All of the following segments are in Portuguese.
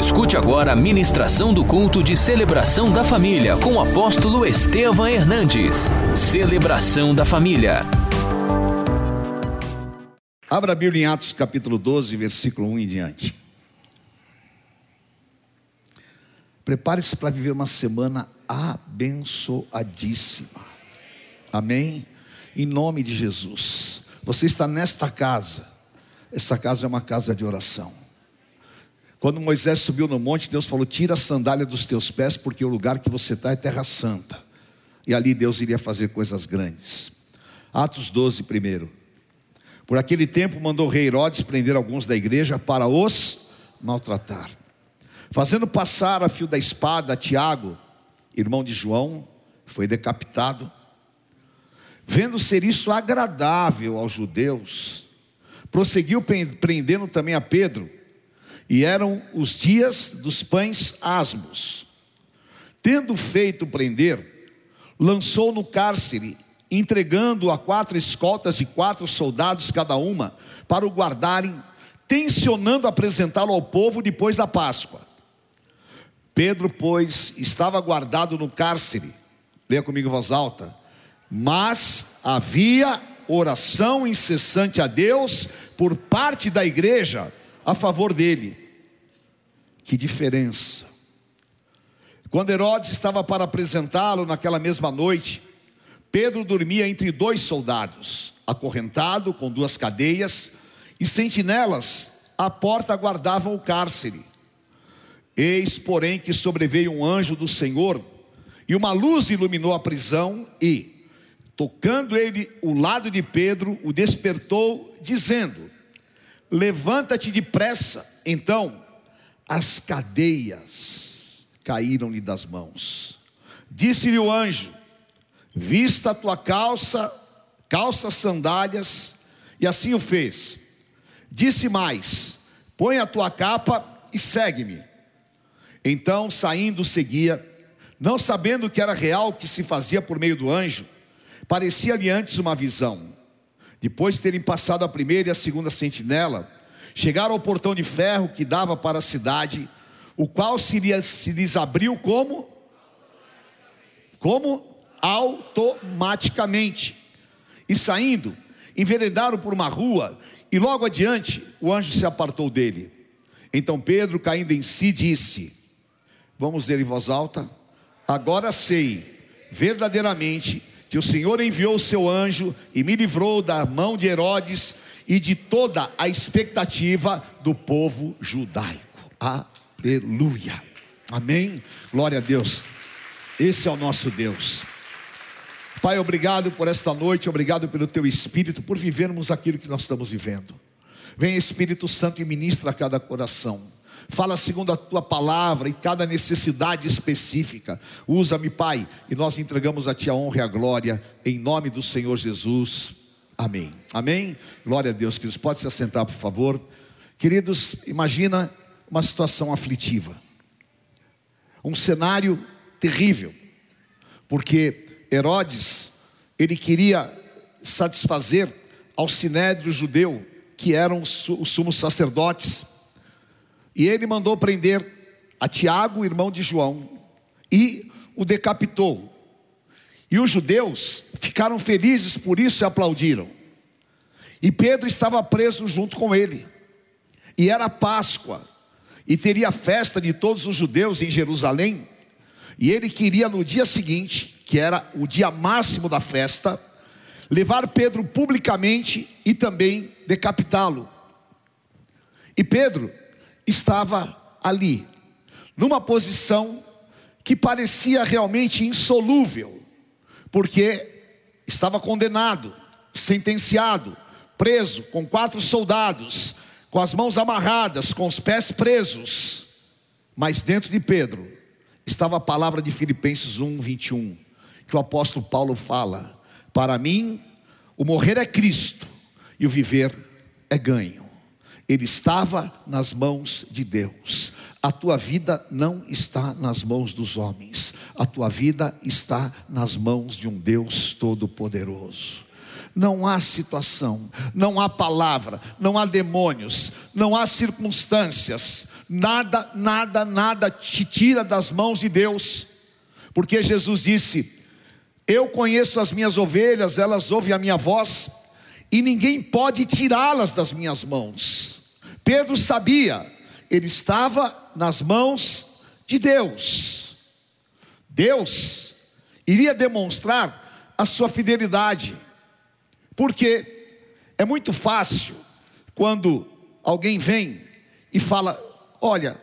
Escute agora a ministração do culto de celebração da família com o apóstolo Estevam Hernandes. Celebração da família. Abra a Bíblia em Atos capítulo 12, versículo 1 em diante. Prepare-se para viver uma semana abençoadíssima. Amém? Em nome de Jesus. Você está nesta casa. Essa casa é uma casa de oração. Quando Moisés subiu no monte, Deus falou: Tira a sandália dos teus pés, porque o lugar que você está é terra santa. E ali Deus iria fazer coisas grandes. Atos 12, primeiro. Por aquele tempo mandou o rei Herodes prender alguns da igreja para os maltratar. Fazendo passar a fio da espada Tiago, irmão de João, foi decapitado. Vendo ser isso agradável aos judeus, prosseguiu prendendo também a Pedro, e eram os dias dos pães asmos. Tendo feito prender, lançou no cárcere, entregando a quatro escoltas de quatro soldados cada uma, para o guardarem, tensionando apresentá-lo ao povo depois da Páscoa. Pedro, pois, estava guardado no cárcere, leia comigo em voz alta, mas havia oração incessante a Deus por parte da igreja a favor dele. Que diferença! Quando Herodes estava para apresentá-lo naquela mesma noite, Pedro dormia entre dois soldados, acorrentado com duas cadeias, e sentinelas à porta guardavam o cárcere. Eis, porém, que sobreveio um anjo do Senhor, e uma luz iluminou a prisão, e, tocando ele o lado de Pedro, o despertou, dizendo: Levanta-te depressa. Então, as cadeias caíram-lhe das mãos. Disse-lhe o anjo: Vista a tua calça, calça sandálias, e assim o fez. Disse mais: Põe a tua capa e segue-me. Então, saindo, seguia, não sabendo que era real o que se fazia por meio do anjo, parecia-lhe antes uma visão. Depois de terem passado a primeira e a segunda sentinela, chegaram ao portão de ferro que dava para a cidade, o qual se lhes, abriu como? Como? Automaticamente. E saindo, enveredaram por uma rua, e logo adiante o anjo se apartou dele. Então Pedro, caindo em si, disse: Vamos ler em voz alta. Agora sei verdadeiramente que o Senhor enviou o seu anjo e me livrou da mão de Herodes e de toda a expectativa do povo judaico. Aleluia. Amém. Glória a Deus. Esse é o nosso Deus. Pai, obrigado por esta noite, obrigado pelo teu espírito, por vivermos aquilo que nós estamos vivendo. Vem Espírito Santo e ministra a cada coração fala segundo a tua palavra em cada necessidade específica. Usa-me, Pai, e nós entregamos a Ti a honra e a glória, em nome do Senhor Jesus. Amém. Amém. Glória a Deus, queridos. Pode se assentar, por favor. Queridos, imagina uma situação aflitiva, um cenário terrível, porque Herodes, ele queria satisfazer ao sinédrio judeu, que eram os sumos sacerdotes, e ele mandou prender a Tiago, irmão de João, e o decapitou. E os judeus ficaram felizes por isso e aplaudiram. E Pedro estava preso junto com ele. E era Páscoa. E teria festa de todos os judeus em Jerusalém. E ele queria no dia seguinte, que era o dia máximo da festa, levar Pedro publicamente e também decapitá-lo. E Pedro estava ali, numa posição que parecia realmente insolúvel, porque estava condenado, sentenciado, preso com quatro soldados, com as mãos amarradas, com os pés presos. Mas dentro de Pedro estava a palavra de Filipenses 1, 21, que o apóstolo Paulo fala: Para mim, o morrer é Cristo e o viver é ganho. Ele estava nas mãos de Deus. A tua vida não está nas mãos dos homens, a tua vida está nas mãos de um Deus todo-poderoso. Não há situação, não há palavra, não há demônios, não há circunstâncias, nada, nada, nada te tira das mãos de Deus, porque Jesus disse: Eu conheço as minhas ovelhas, elas ouvem a minha voz, e ninguém pode tirá-las das minhas mãos. Pedro sabia, ele estava nas mãos de Deus. Deus iria demonstrar a sua fidelidade, porque é muito fácil quando alguém vem e fala: Olha,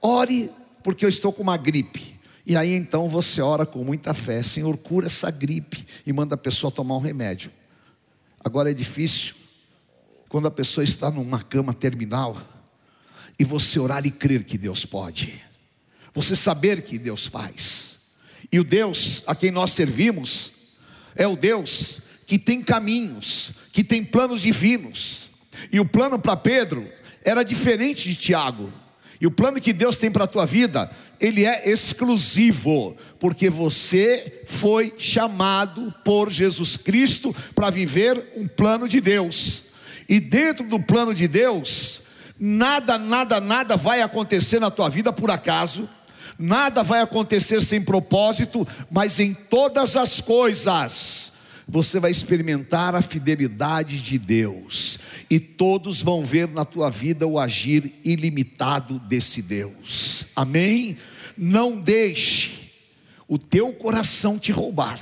ore porque eu estou com uma gripe. E aí então você ora com muita fé: Senhor, cura essa gripe e manda a pessoa tomar um remédio. Agora é difícil quando a pessoa está numa cama terminal e você orar e crer que Deus pode, você saber que Deus faz. E o Deus a quem nós servimos é o Deus que tem caminhos, que tem planos divinos. E o plano para Pedro era diferente de Tiago. E o plano que Deus tem para a tua vida, ele é exclusivo, porque você foi chamado por Jesus Cristo para viver um plano de Deus. E dentro do plano de Deus, nada, nada, nada vai acontecer na tua vida por acaso. Nada vai acontecer sem propósito, mas em todas as coisas você vai experimentar a fidelidade de Deus, e todos vão ver na tua vida o agir ilimitado desse Deus. Amém? Não deixe o teu coração te roubar.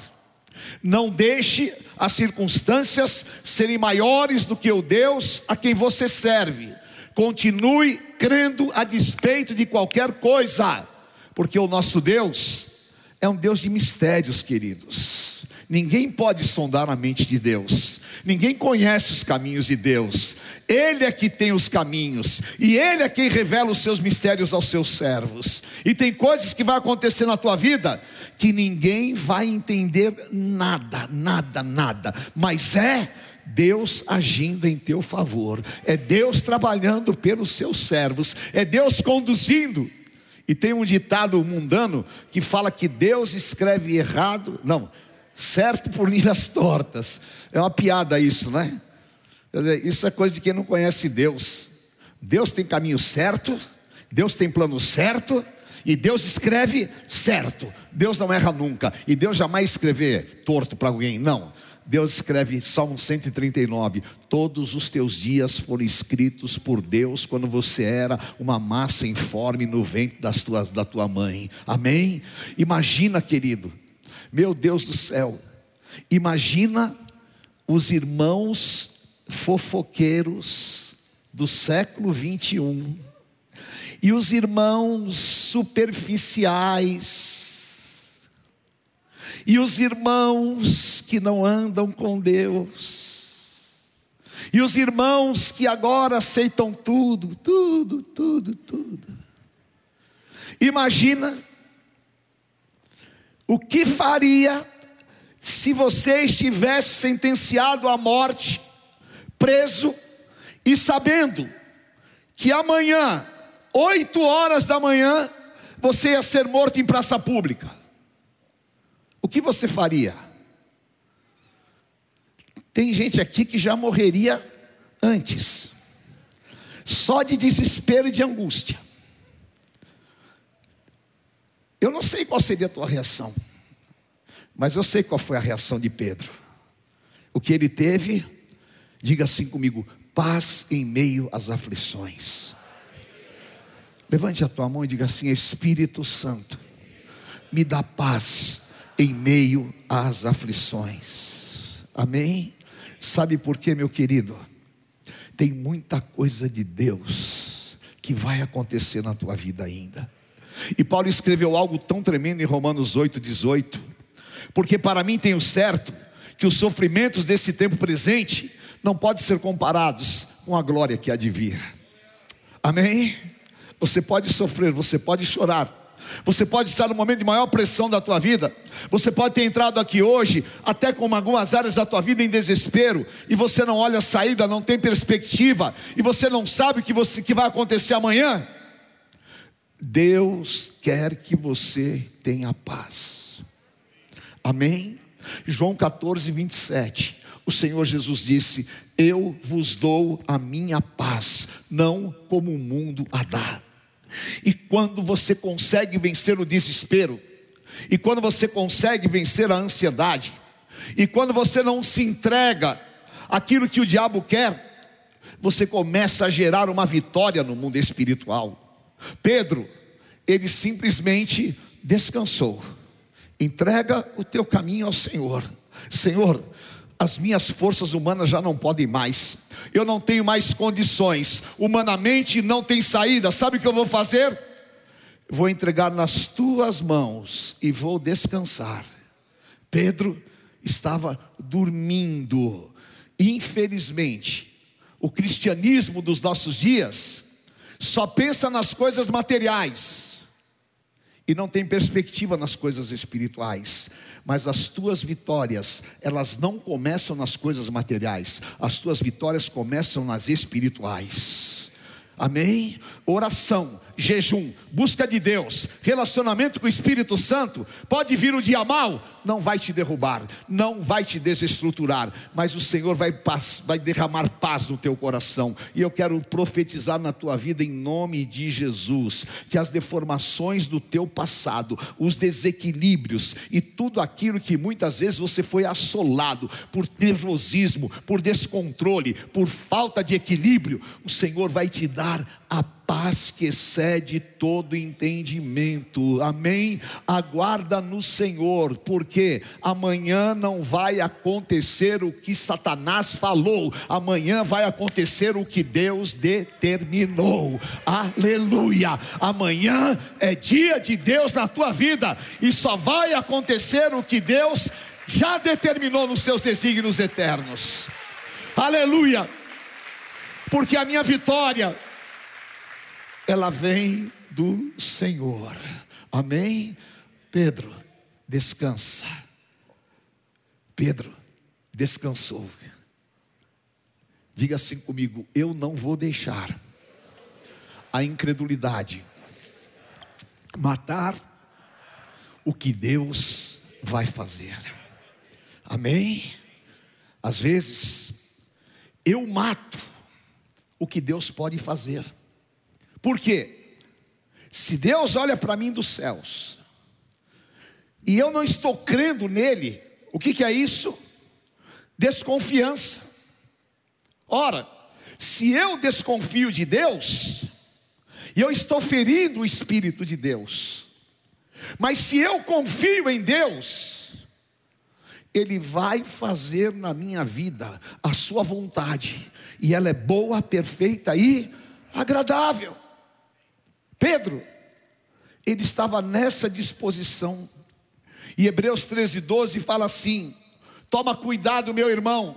Não deixe as circunstâncias serem maiores do que o Deus a quem você serve. Continue crendo a despeito de qualquer coisa, porque o nosso Deus é um Deus de mistérios, queridos. Ninguém pode sondar a mente de Deus. Ninguém conhece os caminhos de Deus. Ele é que tem os caminhos e ele é quem revela os seus mistérios aos seus servos. E tem coisas que vai acontecer na tua vida que ninguém vai entender nada, nada, nada, mas é Deus agindo em teu favor, é Deus trabalhando pelos seus servos, é Deus conduzindo. E tem um ditado mundano que fala que Deus escreve errado, não, certo por linhas tortas. É uma piada isso, né? Isso é coisa de quem não conhece Deus. Deus tem caminho certo, Deus tem plano certo, e Deus escreve certo. Deus não erra nunca. E Deus jamais escrever torto para alguém, não. Deus escreve Salmo 139: Todos os teus dias foram escritos por Deus quando você era uma massa informe no ventre das tuas, da tua mãe. Amém? Imagina, querido, meu Deus do céu, imagina os irmãos fofoqueiros do século 21 e os irmãos superficiais e os irmãos que não andam com Deus e os irmãos que agora aceitam tudo, tudo, tudo, tudo. Imagina o que faria se você estivesse sentenciado à morte, preso e sabendo que amanhã, oito horas da manhã, você ia ser morto em praça pública? O que você faria? Tem gente aqui que já morreria antes, só de desespero e de angústia. Eu não sei qual seria a tua reação, mas eu sei qual foi a reação de Pedro. O que ele teve, diga assim comigo: paz em meio às aflições. Levante a tua mão e diga assim: Espírito Santo, me dá paz em meio às aflições. Amém? Sabe por quê, meu querido? Tem muita coisa de Deus que vai acontecer na tua vida ainda. E Paulo escreveu algo tão tremendo em Romanos 8,18. Porque para mim tenho certo que os sofrimentos desse tempo presente não podem ser comparados com a glória que há de vir. Amém? Você pode sofrer, você pode chorar, você pode estar no momento de maior pressão da tua vida. Você pode ter entrado aqui hoje, até com algumas áreas da tua vida em desespero, e você não olha a saída, não tem perspectiva, e você não sabe o que, você, que vai acontecer amanhã. Deus quer que você tenha paz. Amém? João 14, 27. O Senhor Jesus disse: Eu vos dou a minha paz, não como o mundo a dá. E quando você consegue vencer o desespero, e quando você consegue vencer a ansiedade, e quando você não se entrega aquilo que o diabo quer, você começa a gerar uma vitória no mundo espiritual. Pedro, ele simplesmente descansou. Entrega o teu caminho ao Senhor. Senhor, as minhas forças humanas já não podem mais. Eu não tenho mais condições. Humanamente não tem saída. Sabe o que eu vou fazer? Vou entregar nas tuas mãos e vou descansar. Pedro estava dormindo. Infelizmente, o cristianismo dos nossos dias só pensa nas coisas materiais e não tem perspectiva nas coisas espirituais. Mas as tuas vitórias, elas não começam nas coisas materiais, as tuas vitórias começam nas espirituais. Amém? Oração jejum, busca de Deus, relacionamento com o Espírito Santo, pode vir o dia mal, não vai te derrubar, não vai te desestruturar, mas o Senhor vai, vai derramar paz no teu coração. E eu quero profetizar na tua vida em nome de Jesus, que as deformações do teu passado, os desequilíbrios e tudo aquilo que muitas vezes você foi assolado por nervosismo, por descontrole, por falta de equilíbrio, o Senhor vai te dar a paz que excede todo entendimento. Amém? Aguarda no Senhor, porque amanhã não vai acontecer o que Satanás falou, amanhã vai acontecer o que Deus determinou. Aleluia! Amanhã é dia de Deus na tua vida e só vai acontecer o que Deus já determinou nos seus desígnios eternos. Aleluia! Porque a minha vitória ela vem do Senhor. Amém? Pedro, descansa. Pedro descansou. Diga assim comigo: eu não vou deixar a incredulidade matar o que Deus vai fazer. Amém? Às vezes, eu mato o que Deus pode fazer. Por quê? Se Deus olha para mim dos céus, e eu não estou crendo nele, o que, que é isso? Desconfiança. Ora, se eu desconfio de Deus, eu estou ferindo o Espírito de Deus, mas se eu confio em Deus, Ele vai fazer na minha vida a Sua vontade, e ela é boa, perfeita e agradável. Pedro, ele estava nessa disposição. E Hebreus 13, 12 fala assim: Toma cuidado, meu irmão,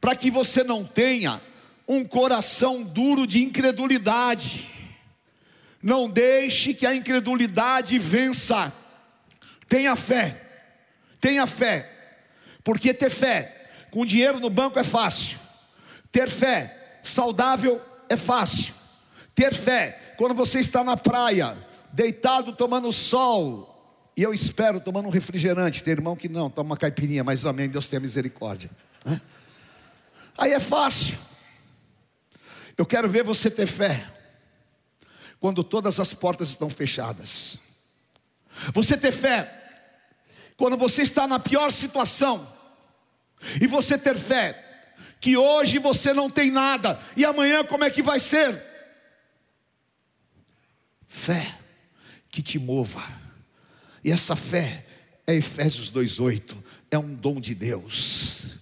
para que você não tenha um coração duro de incredulidade. Não deixe que a incredulidade vença. Tenha fé, tenha fé, porque ter fé com dinheiro no banco é fácil, ter fé saudável é fácil, ter fé quando você está na praia, deitado tomando sol, e eu espero tomando um refrigerante, tem irmão que não, toma uma caipirinha, mas amém, Deus tenha misericórdia. Né? Aí é fácil. Eu quero ver você ter fé quando todas as portas estão fechadas. Você ter fé quando você está na pior situação. E você ter fé que hoje você não tem nada e amanhã como é que vai ser? Fé que te mova. E essa fé é Efésios 2:8, é um dom de Deus.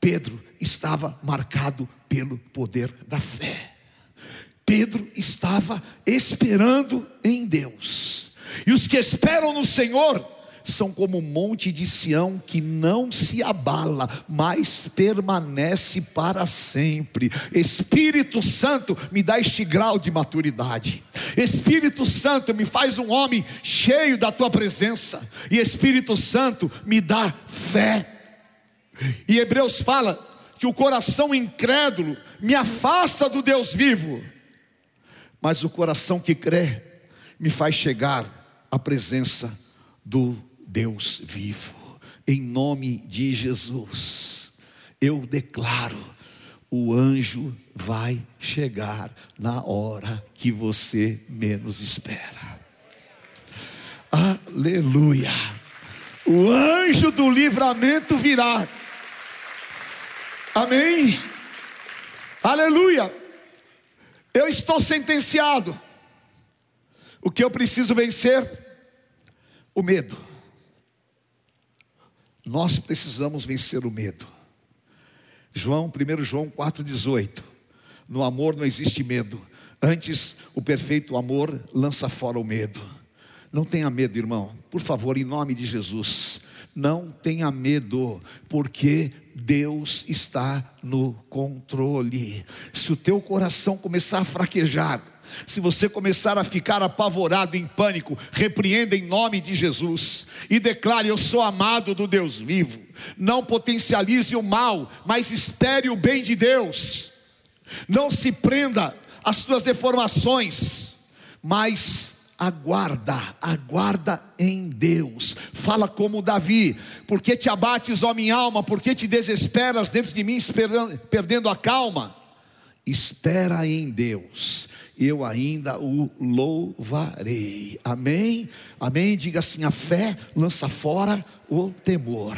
Pedro estava marcado pelo poder da fé. Pedro estava esperando em Deus. E os que esperam no Senhor são como o monte de Sião que não se abala, mas permanece para sempre. Espírito Santo, me dá este grau de maturidade. Espírito Santo, me faz um homem cheio da tua presença. E Espírito Santo, me dá fé. E Hebreus fala que o coração incrédulo me afasta do Deus vivo, mas o coração que crê me faz chegar à presença do Deus vivo, em nome de Jesus, eu declaro o anjo vai chegar na hora que você menos espera. Aleluia. O anjo do livramento virá. Amém. Aleluia. Eu estou sentenciado. O que eu preciso vencer? O medo. Nós precisamos vencer o medo. João, 1 João 4,18. No amor não existe medo. Antes, o perfeito amor lança fora o medo. Não tenha medo, irmão. Por favor, em nome de Jesus. Não tenha medo, porque Deus está no controle. Se o teu coração começar a fraquejar, se você começar a ficar apavorado, em pânico, repreenda em nome de Jesus e declare: Eu sou amado do Deus vivo. Não potencialize o mal, mas espere o bem de Deus. Não se prenda às suas deformações, mas aguarda, aguarda em Deus. Fala como Davi: Por que te abates, ó minha alma? Por que te desesperas dentro de mim, perdendo a calma? Espera em Deus eu ainda o louvarei. Amém? Amém? Diga assim: a fé lança fora o temor.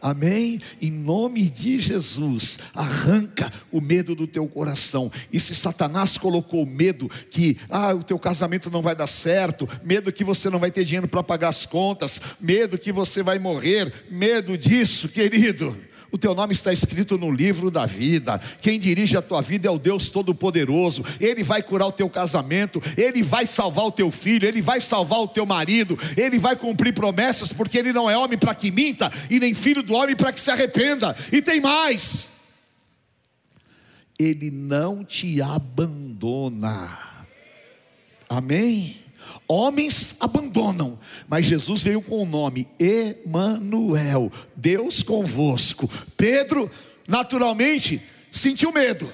Amém? Em nome de Jesus, arranca o medo do teu coração. E se Satanás colocou medo que ah, o teu casamento não vai dar certo, medo que você não vai ter dinheiro para pagar as contas, medo que você vai morrer, medo disso, querido o teu nome está escrito no livro da vida. Quem dirige a tua vida é o Deus Todo-Poderoso. Ele vai curar o teu casamento, ele vai salvar o teu filho, ele vai salvar o teu marido, ele vai cumprir promessas, porque ele não é homem para que minta e nem filho do homem para que se arrependa. E tem mais. Ele não te abandona. Amém. Homens abandonam, mas Jesus veio com o nome Emanuel, Deus convosco. Pedro, naturalmente, sentiu medo,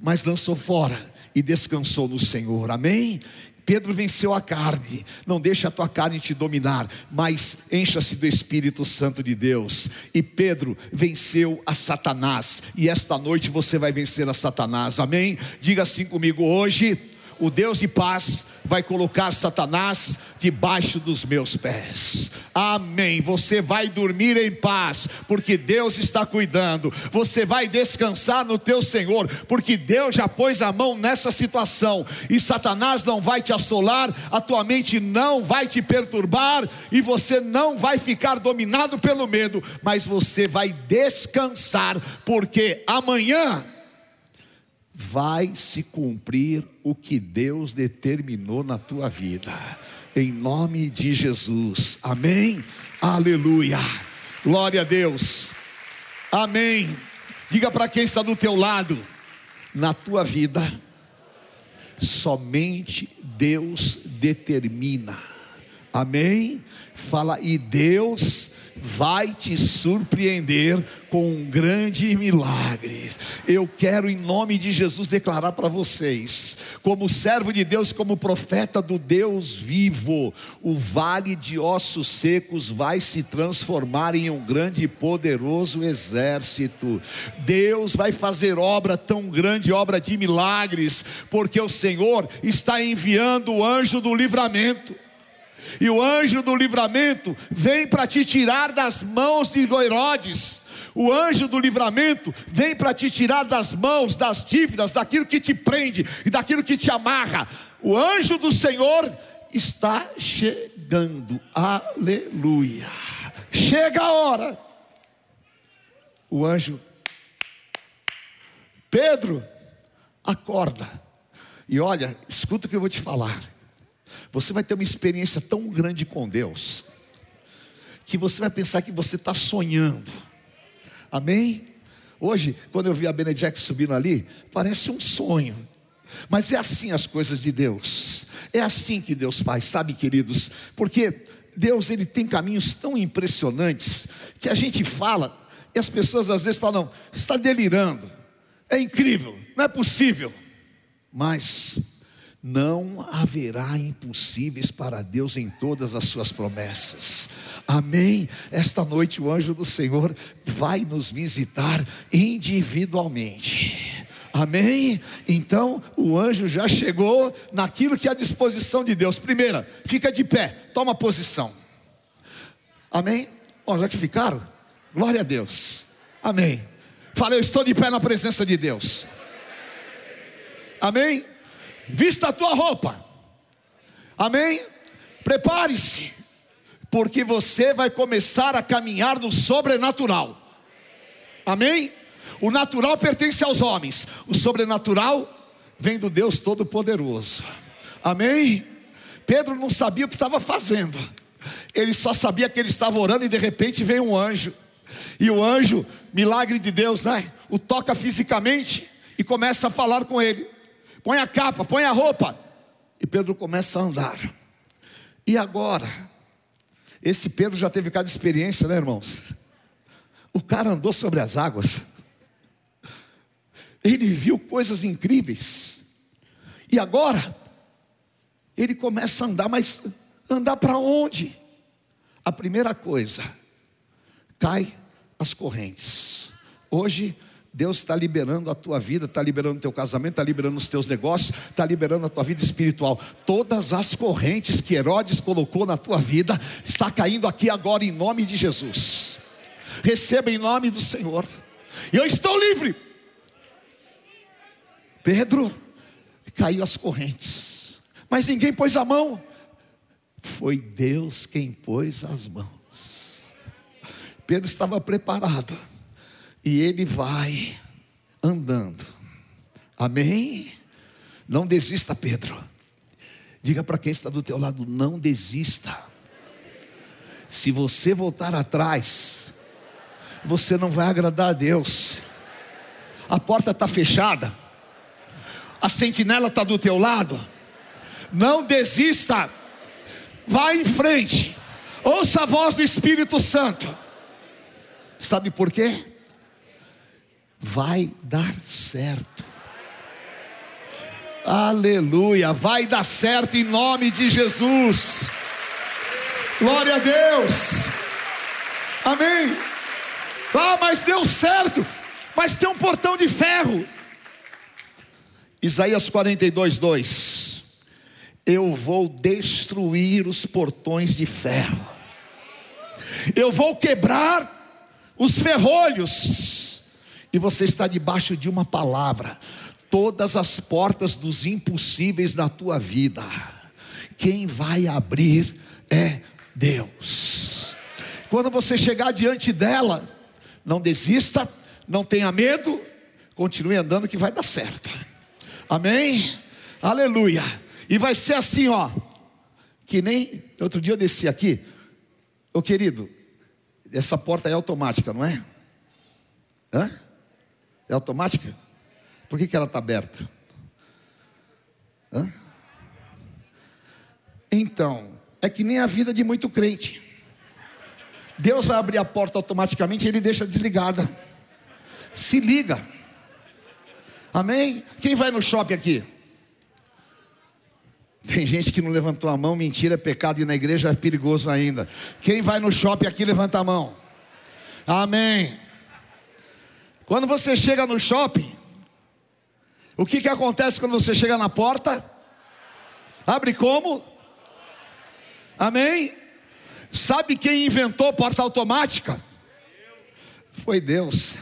mas lançou fora e descansou no Senhor. Amém? Pedro venceu a carne, não deixa a tua carne te dominar, mas encha-se do Espírito Santo de Deus. E Pedro venceu a Satanás, e esta noite você vai vencer a Satanás, amém? Diga assim comigo: hoje, o Deus de paz vai colocar Satanás debaixo dos meus pés. Amém. Você vai dormir em paz, porque Deus está cuidando. Você vai descansar no teu Senhor, porque Deus já pôs a mão nessa situação. E Satanás não vai te assolar, a tua mente não vai te perturbar e você não vai ficar dominado pelo medo, mas você vai descansar, porque amanhã vai se cumprir o que Deus determinou na tua vida, em nome de Jesus, amém? Aleluia, glória a Deus, amém. Diga para quem está do teu lado, na tua vida, somente Deus determina, amém? Fala, e Deus vai te surpreender com um grande milagre. Eu quero, em nome de Jesus, declarar para vocês, como servo de Deus, como profeta do Deus vivo, o vale de ossos secos vai se transformar em um grande e poderoso exército. Deus vai fazer obra tão grande, obra de milagres, porque o Senhor está enviando o anjo do livramento e o anjo do livramento vem para te tirar das mãos de Herodes. O anjo do livramento vem para te tirar das mãos das dívidas, daquilo que te prende e daquilo que te amarra. O anjo do Senhor está chegando. Aleluia. Chega a hora. O anjo Pedro, acorda. E olha, escuta o que eu vou te falar. Você vai ter uma experiência tão grande com Deus, que você vai pensar que você está sonhando. Amém? Hoje, quando eu vi a Benedict subindo ali, parece um sonho. Mas é assim as coisas de Deus. É assim que Deus faz, sabe, queridos? Porque Deus ele tem caminhos tão impressionantes que a gente fala e as pessoas às vezes falam: está delirando. É incrível, não é possível. Mas não haverá impossíveis para Deus em todas as suas promessas. Amém. Esta noite o anjo do Senhor vai nos visitar individualmente. Amém? Então o anjo já chegou naquilo que é a disposição de Deus. Primeira, fica de pé, toma posição. Amém? Olha já que ficaram? Glória a Deus. Amém. Fala, eu estou de pé na presença de Deus. Amém? Vista a tua roupa. Amém? Prepare-se, porque você vai começar a caminhar no sobrenatural. Amém? O natural pertence aos homens, o sobrenatural vem do Deus Todo-Poderoso. Amém? Pedro não sabia o que estava fazendo, ele só sabia que ele estava orando e de repente veio um anjo. E o anjo, milagre de Deus, né? O toca fisicamente e começa a falar com ele. Põe a capa, põe a roupa. E Pedro começa a andar. E agora? Esse Pedro já teve cada experiência, né, irmãos? O cara andou sobre as águas. Ele viu coisas incríveis. E agora, ele começa a andar, mas andar para onde? A primeira coisa, cai as correntes. Hoje, Deus está liberando a tua vida, está liberando o teu casamento, está liberando os teus negócios, está liberando a tua vida espiritual. Todas as correntes que Herodes colocou na tua vida, está caindo aqui agora em nome de Jesus. Receba em nome do Senhor. Eu estou livre. Pedro caiu as correntes, mas ninguém pôs a mão. Foi Deus quem pôs as mãos. Pedro estava preparado. E ele vai andando. Amém? Não desista, Pedro. Diga para quem está do teu lado, não desista. Se você voltar atrás, você não vai agradar a Deus. A porta está fechada. A sentinela está do teu lado. Não desista. Vá em frente. Ouça a voz do Espírito Santo. Sabe por quê? Vai dar certo. Aleluia, vai dar certo em nome de Jesus. Glória a Deus. Amém. Ah, mas deu certo. Mas tem um portão de ferro. Isaías 42, 2. Eu vou destruir os portões de ferro. Eu vou quebrar os ferrolhos, e você está debaixo de uma palavra. Todas as portas dos impossíveis na tua vida, quem vai abrir é Deus. Quando você chegar diante dela, não desista, não tenha medo, continue andando que vai dar certo. Amém? Aleluia. E vai ser assim, ó. Que nem outro dia eu desci aqui. Ô querido, essa porta é automática, não é? Hã? É automática? Por que, que ela está aberta? Hã? Então, é que nem a vida de muito crente. Deus vai abrir a porta automaticamente e ele deixa desligada. Se liga. Amém? Quem vai no shopping aqui? Tem gente que não levantou a mão, mentira é pecado e na igreja é perigoso ainda. Quem vai no shopping aqui, levanta a mão. Amém. Quando você chega no shopping, o que, que acontece quando você chega na porta? Abre como? Amém? Sabe quem inventou porta automática? Foi Deus.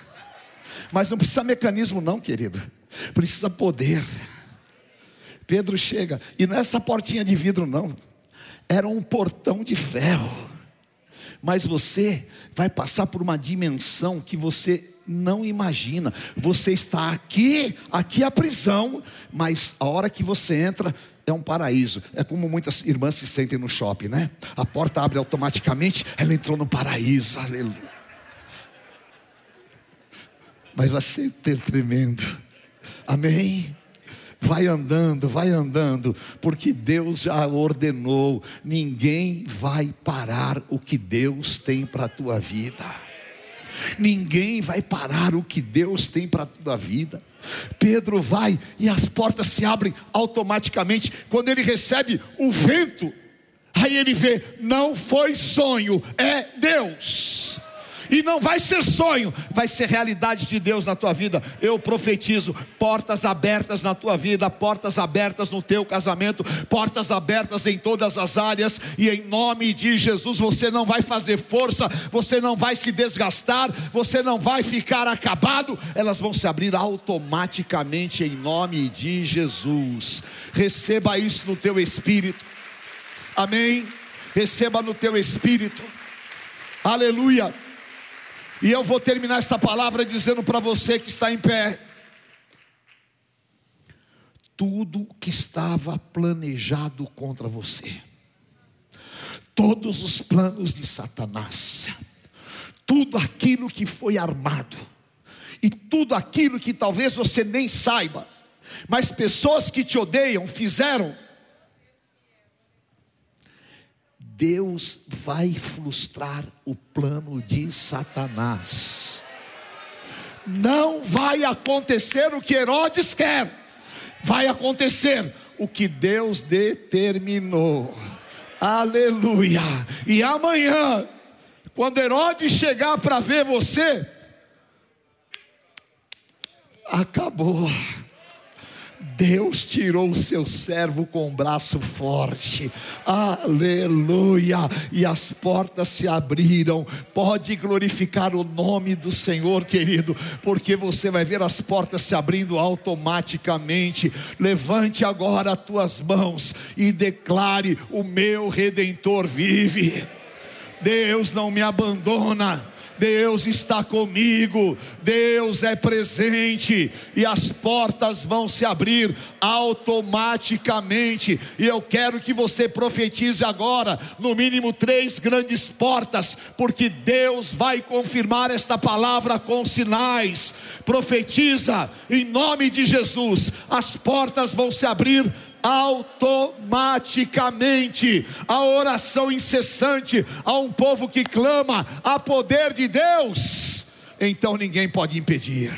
Mas não precisa mecanismo, não, querido. Precisa poder. Pedro chega, e não é essa portinha de vidro, não, era um portão de ferro. Mas você vai passar por uma dimensão que você não imagina. Você está aqui, aqui é a prisão, mas a hora que você entra é um paraíso. É como muitas irmãs se sentem no shopping, né? A porta abre automaticamente, ela entrou no paraíso. Aleluia. Mas vai ser tremendo. Amém. Vai andando, vai andando, porque Deus já ordenou. Ninguém vai parar o que Deus tem para a tua vida. Ninguém vai parar o que Deus tem para a tua vida. Pedro vai e as portas se abrem automaticamente. Quando ele recebe o vento, aí ele vê: não foi sonho, é Deus. E não vai ser sonho, vai ser realidade de Deus na tua vida. Eu profetizo portas abertas na tua vida, portas abertas no teu casamento, portas abertas em todas as áreas. E em nome de Jesus, você não vai fazer força, você não vai se desgastar, você não vai ficar acabado. Elas vão se abrir automaticamente em nome de Jesus. Receba isso no teu espírito. Amém. Receba no teu espírito. Aleluia. E eu vou terminar esta palavra dizendo para você que está em pé: tudo que estava planejado contra você, todos os planos de Satanás, tudo aquilo que foi armado, e tudo aquilo que talvez você nem saiba, mas pessoas que te odeiam fizeram, Deus vai frustrar o plano de Satanás. Não vai acontecer o que Herodes quer, vai acontecer o que Deus determinou. Aleluia. E amanhã, quando Herodes chegar para ver você, acabou. Deus tirou o seu servo com o braço forte, aleluia, e as portas se abriram. Pode glorificar o nome do Senhor, querido, porque você vai ver as portas se abrindo automaticamente. Levante agora as tuas mãos e declare: O meu redentor vive. Deus não me abandona. Deus está comigo, Deus é presente e as portas vão se abrir automaticamente. E eu quero que você profetize agora, no mínimo três grandes portas, porque Deus vai confirmar esta palavra com sinais. Profetiza em nome de Jesus, as portas vão se abrir automaticamente. A oração incessante a um povo que clama a poder de Deus, então ninguém pode impedir.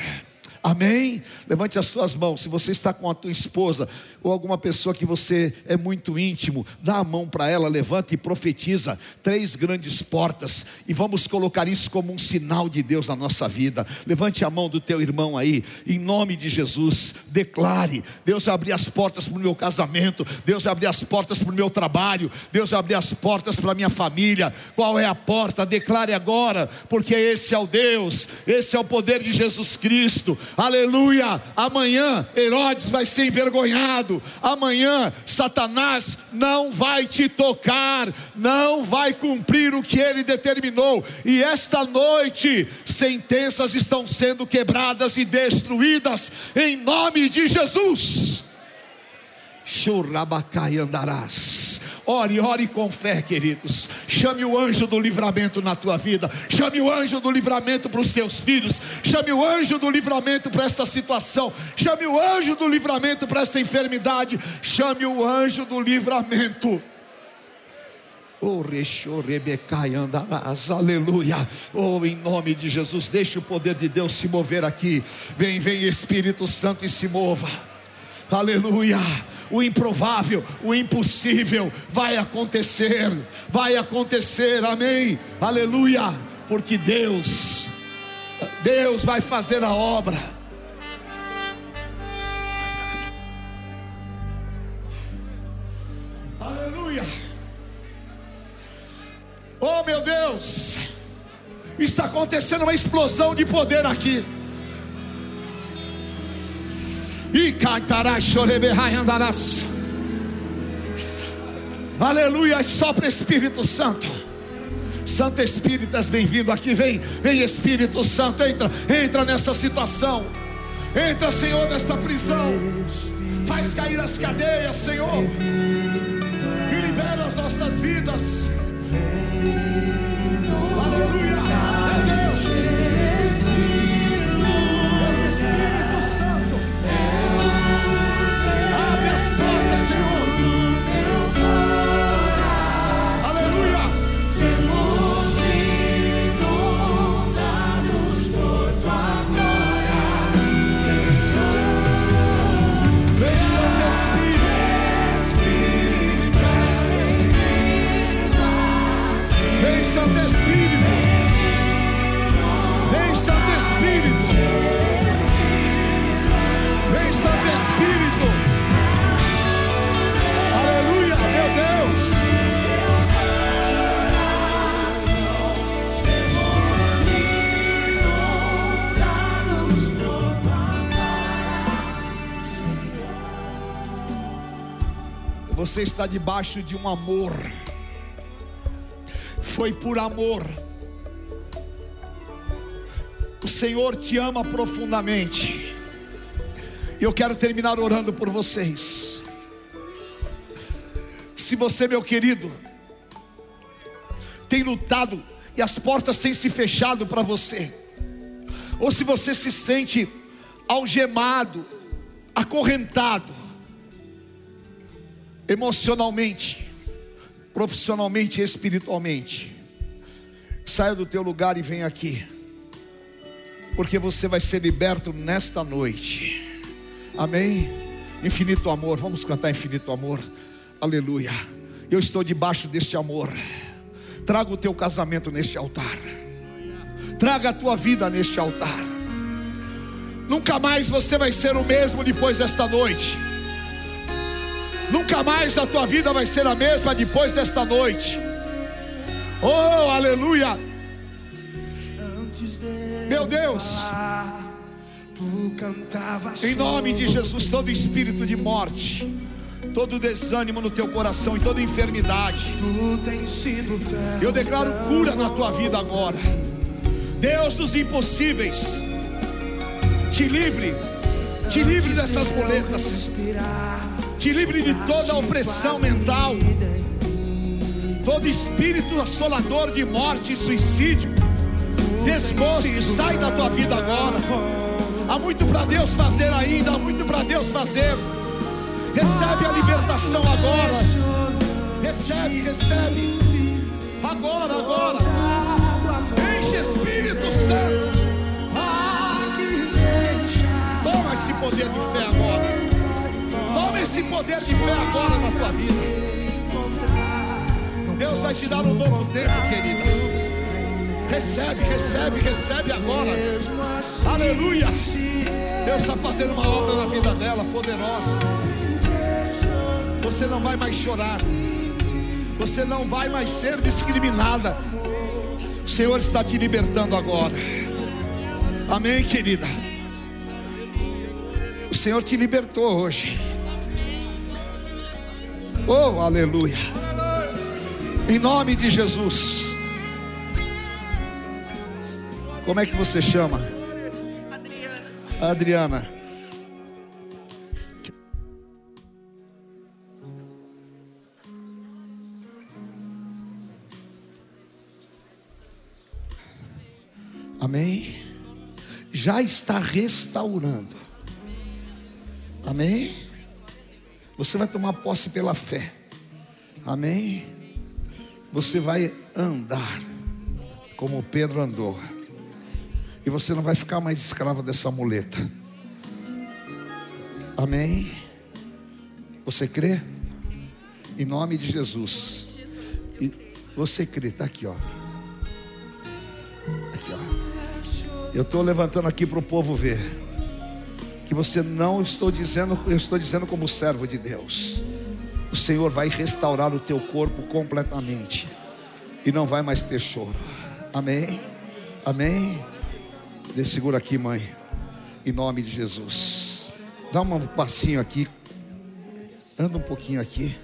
Amém? Levante as suas mãos. Se você está com a tua esposa ou alguma pessoa que você é muito íntimo, dá a mão para ela, levanta e profetiza três grandes portas e vamos colocar isso como um sinal de Deus na nossa vida. Levante a mão do teu irmão aí, em nome de Jesus. Declare: Deus vai abrir as portas para o meu casamento, Deus vai abrir as portas para o meu trabalho, Deus vai abrir as portas para a minha família. Qual é a porta? Declare agora, porque esse é o Deus, esse é o poder de Jesus Cristo aleluia. Amanhã Herodes vai ser envergonhado, amanhã Satanás não vai te tocar, não vai cumprir o que ele determinou, e esta noite sentenças estão sendo quebradas e destruídas, em nome de Jesus. Churrabacai andarás. Ore, ore com fé, queridos. Chame o anjo do livramento na tua vida. Chame o anjo do livramento para os teus filhos. Chame o anjo do livramento para esta situação. Chame o anjo do livramento para esta enfermidade. Chame o anjo do livramento. Oh, aleluia. Oh, em nome de Jesus, deixe o poder de Deus se mover aqui. Vem, vem, Espírito Santo, e se mova. Aleluia. O improvável, o impossível vai acontecer, vai acontecer, amém, aleluia, porque Deus, Deus vai fazer a obra. Aleluia, oh meu Deus, está acontecendo uma explosão de poder aqui. E choreberrai, andarás. Aleluia, Espírito Santo. Santo Espírito, estás bem-vindo aqui. Vem, vem Espírito Santo, entra, entra nessa situação. Entra, Senhor, nesta prisão. Faz cair as cadeias, Senhor. E libera as nossas vidas. Aleluia. Você está debaixo de um amor. Foi por amor. O Senhor te ama profundamente. Eu quero terminar orando por vocês. Se você, meu querido, tem lutado e as portas têm se fechado para você, ou se você se sente algemado, acorrentado, emocionalmente, profissionalmente e espiritualmente, saia do teu lugar e vem aqui, porque você vai ser liberto nesta noite. Amém? Infinito amor, vamos cantar infinito amor. Aleluia. Eu estou debaixo deste amor. Traga o teu casamento neste altar. Traga a tua vida neste altar. Nunca mais você vai ser o mesmo depois desta noite. Nunca mais a tua vida vai ser a mesma depois desta noite. Oh, aleluia. Meu Deus. Em nome de Jesus, todo espírito de morte, todo desânimo no teu coração e toda enfermidade, eu declaro cura na tua vida agora. Deus dos impossíveis, te livre, te livre dessas boletas, te livre de toda opressão mental, todo espírito assolador de morte e suicídio, desgosto, sai da tua vida agora. Há muito para Deus fazer ainda, há muito para Deus fazer. Recebe a libertação agora. Recebe, recebe. Agora, agora. Enche Espírito Santo. Toma esse poder de fé agora. Esse poder de fé agora na tua vida. Deus vai te dar um novo tempo, querida. Recebe, recebe, recebe agora. Aleluia. Deus está fazendo uma obra na vida dela, poderosa. Você não vai mais chorar. Você não vai mais ser discriminada. O Senhor está te libertando agora. Amém, querida. O Senhor te libertou hoje. Oh, aleluia. Em nome de Jesus. Como é que você chama? Adriana. Adriana. Amém? Já está restaurando. Amém? Você vai tomar posse pela fé. Amém? Você vai andar como Pedro andou. E você não vai ficar mais escravo dessa muleta. Amém? Você crê? Em nome de Jesus. E você crê, está aqui, ó. Aqui, ó. Eu estou levantando aqui para o povo ver. Que você não estou dizendo, eu estou dizendo como servo de Deus. O Senhor vai restaurar o teu corpo completamente. E não vai mais ter choro. Amém? Amém? Segura aqui, mãe. Em nome de Jesus. Dá um passinho aqui. Anda um pouquinho aqui.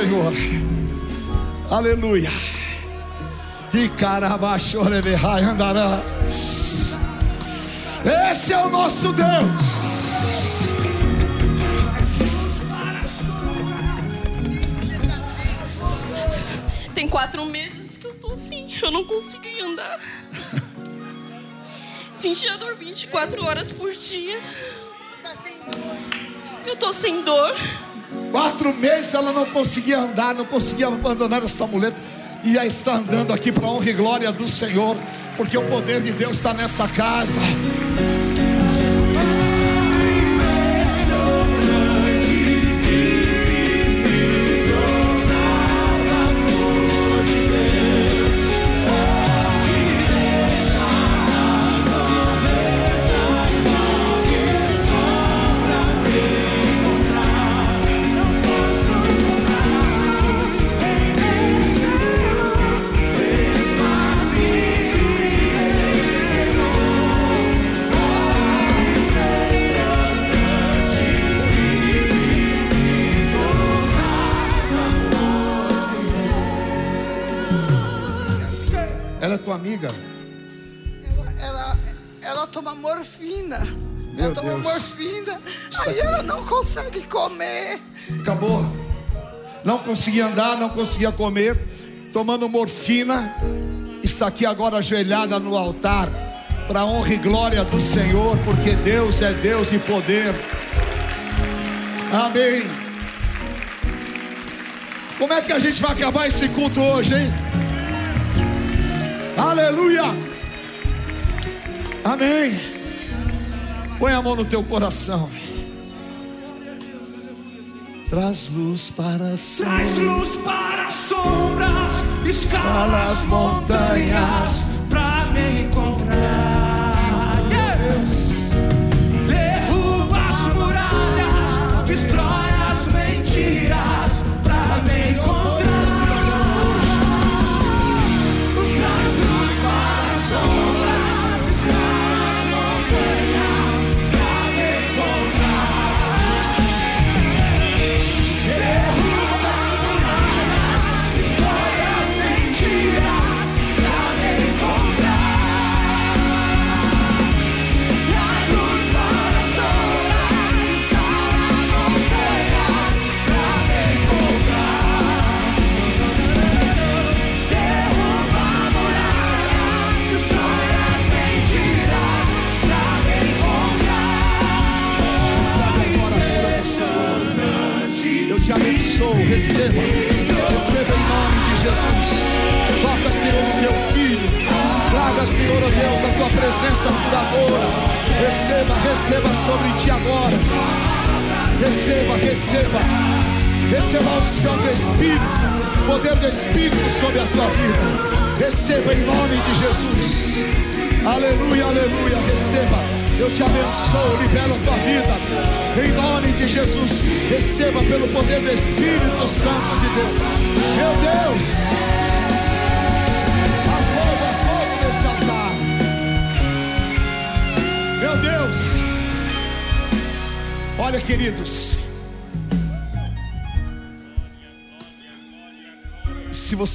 Senhor. Aleluia. E carabachoreberrai andará. Esse é o nosso Deus. Tem quatro meses que eu tô assim, eu não consigo andar. Sentia dor 24 horas por dia. Eu tô sem dor. Quatro meses ela não conseguia andar, não conseguia abandonar essa muleta. E aí está andando aqui para a honra e glória do Senhor, porque o poder de Deus está nessa casa. Morfina. Meu ela toma Deus. morfina. Aí ela não consegue comer. Acabou. Não conseguia andar, não conseguia comer, tomando morfina. Está aqui agora ajoelhada no altar, para honra e glória do Senhor, porque Deus é Deus e poder. Amém. Como é que a gente vai acabar esse culto hoje, hein? Aleluia. Amém. Põe a mão no teu coração. Traz luz para as Traz luz para as sombras, escala as as montanhas para me encontrar.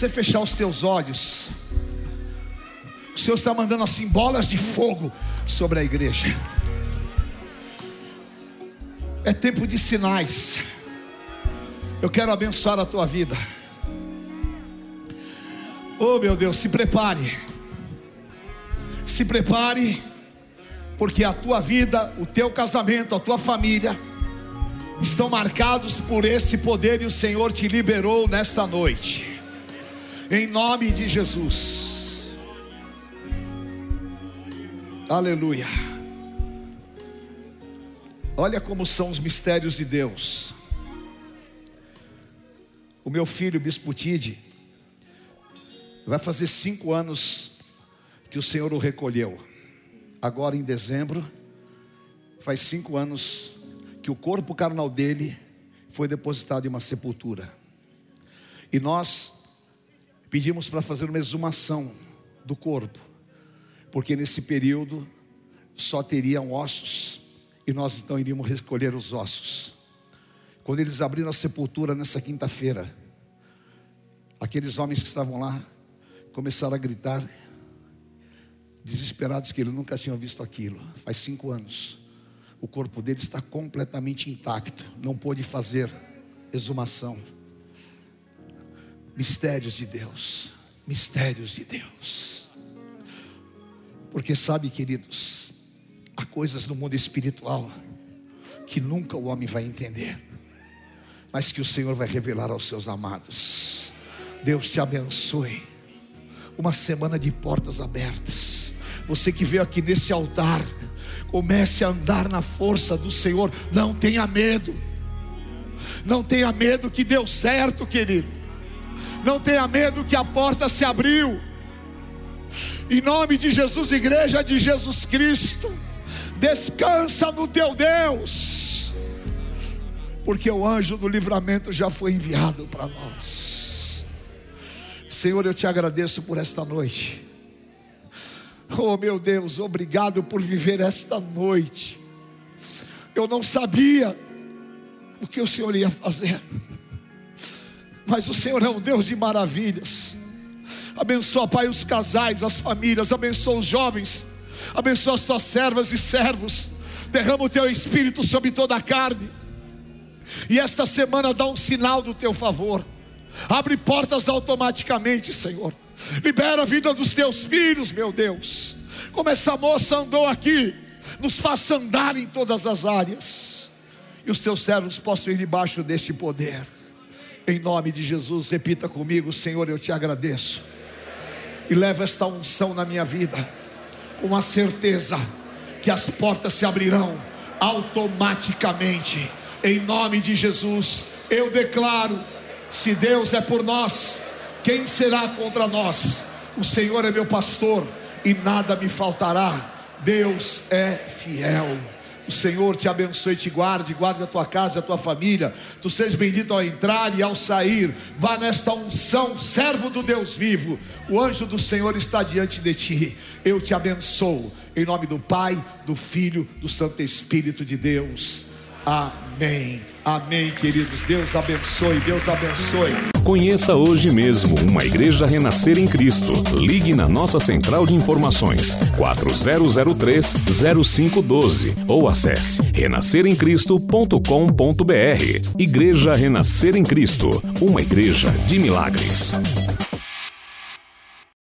Você fechar os teus olhos, o Senhor está mandando assim bolas de fogo sobre a igreja. É tempo de sinais. Eu quero abençoar a tua vida. Oh meu Deus, se prepare. Se prepare, porque a tua vida, o teu casamento, a tua família estão marcados por esse poder e o Senhor te liberou nesta noite. Em nome de Jesus. Aleluia. Olha como são os mistérios de Deus. O meu filho, Bispo Tide, vai fazer cinco anos que o Senhor o recolheu. Agora em dezembro, faz cinco anos que o corpo carnal dele foi depositado em uma sepultura. E nós pedimos para fazer uma exumação do corpo, porque nesse período só teriam ossos, e nós então iríamos recolher os ossos. Quando eles abriram a sepultura nessa quinta-feira, aqueles homens que estavam lá começaram a gritar, desesperados que eles nunca tinham visto aquilo. Faz cinco anos. O corpo dele está completamente intacto, não pôde fazer exumação. Mistérios de Deus, mistérios de Deus. Porque sabe, queridos, há coisas no mundo espiritual que nunca o homem vai entender, mas que o Senhor vai revelar aos seus amados. Deus te abençoe. Uma semana de portas abertas. Você que veio aqui nesse altar, comece a andar na força do Senhor. Não tenha medo. Não tenha medo que deu certo, querido. Não tenha medo que a porta se abriu. Em nome de Jesus, igreja de Jesus Cristo, descansa no teu Deus, porque o anjo do livramento já foi enviado para nós. Senhor, eu te agradeço por esta noite. Oh meu Deus, obrigado por viver esta noite. Eu não sabia o que o Senhor ia fazer, mas o Senhor é um Deus de maravilhas. Abençoa, Pai, os casais, as famílias, abençoa os jovens, abençoa as tuas servas e servos. Derrama o teu espírito sobre toda a carne. E esta semana dá um sinal do teu favor. Abre portas automaticamente, Senhor. Libera a vida dos teus filhos, meu Deus. Como essa moça andou aqui, nos faça andar em todas as áreas. E os teus servos possam ir debaixo deste poder. Em nome de Jesus, repita comigo, Senhor, eu te agradeço. E leva esta unção na minha vida, com a certeza que as portas se abrirão automaticamente. Em nome de Jesus, eu declaro: se Deus é por nós, quem será contra nós? O Senhor é meu pastor e nada me faltará. Deus é fiel. O Senhor te abençoe e te guarde, guarde a tua casa, a tua família. Tu sejas bendito ao entrar e ao sair. Vá nesta unção, servo do Deus vivo. O anjo do Senhor está diante de ti. Eu te abençoo. Em nome do Pai, do Filho, do Santo Espírito de Deus. Amém. Amém, queridos. Deus abençoe. Deus abençoe. Conheça hoje mesmo uma igreja renascer em Cristo. Ligue na nossa central de informações 4003-0512 ou acesse renasceremcristo.com.br. Igreja Renascer em Cristo, uma igreja de milagres.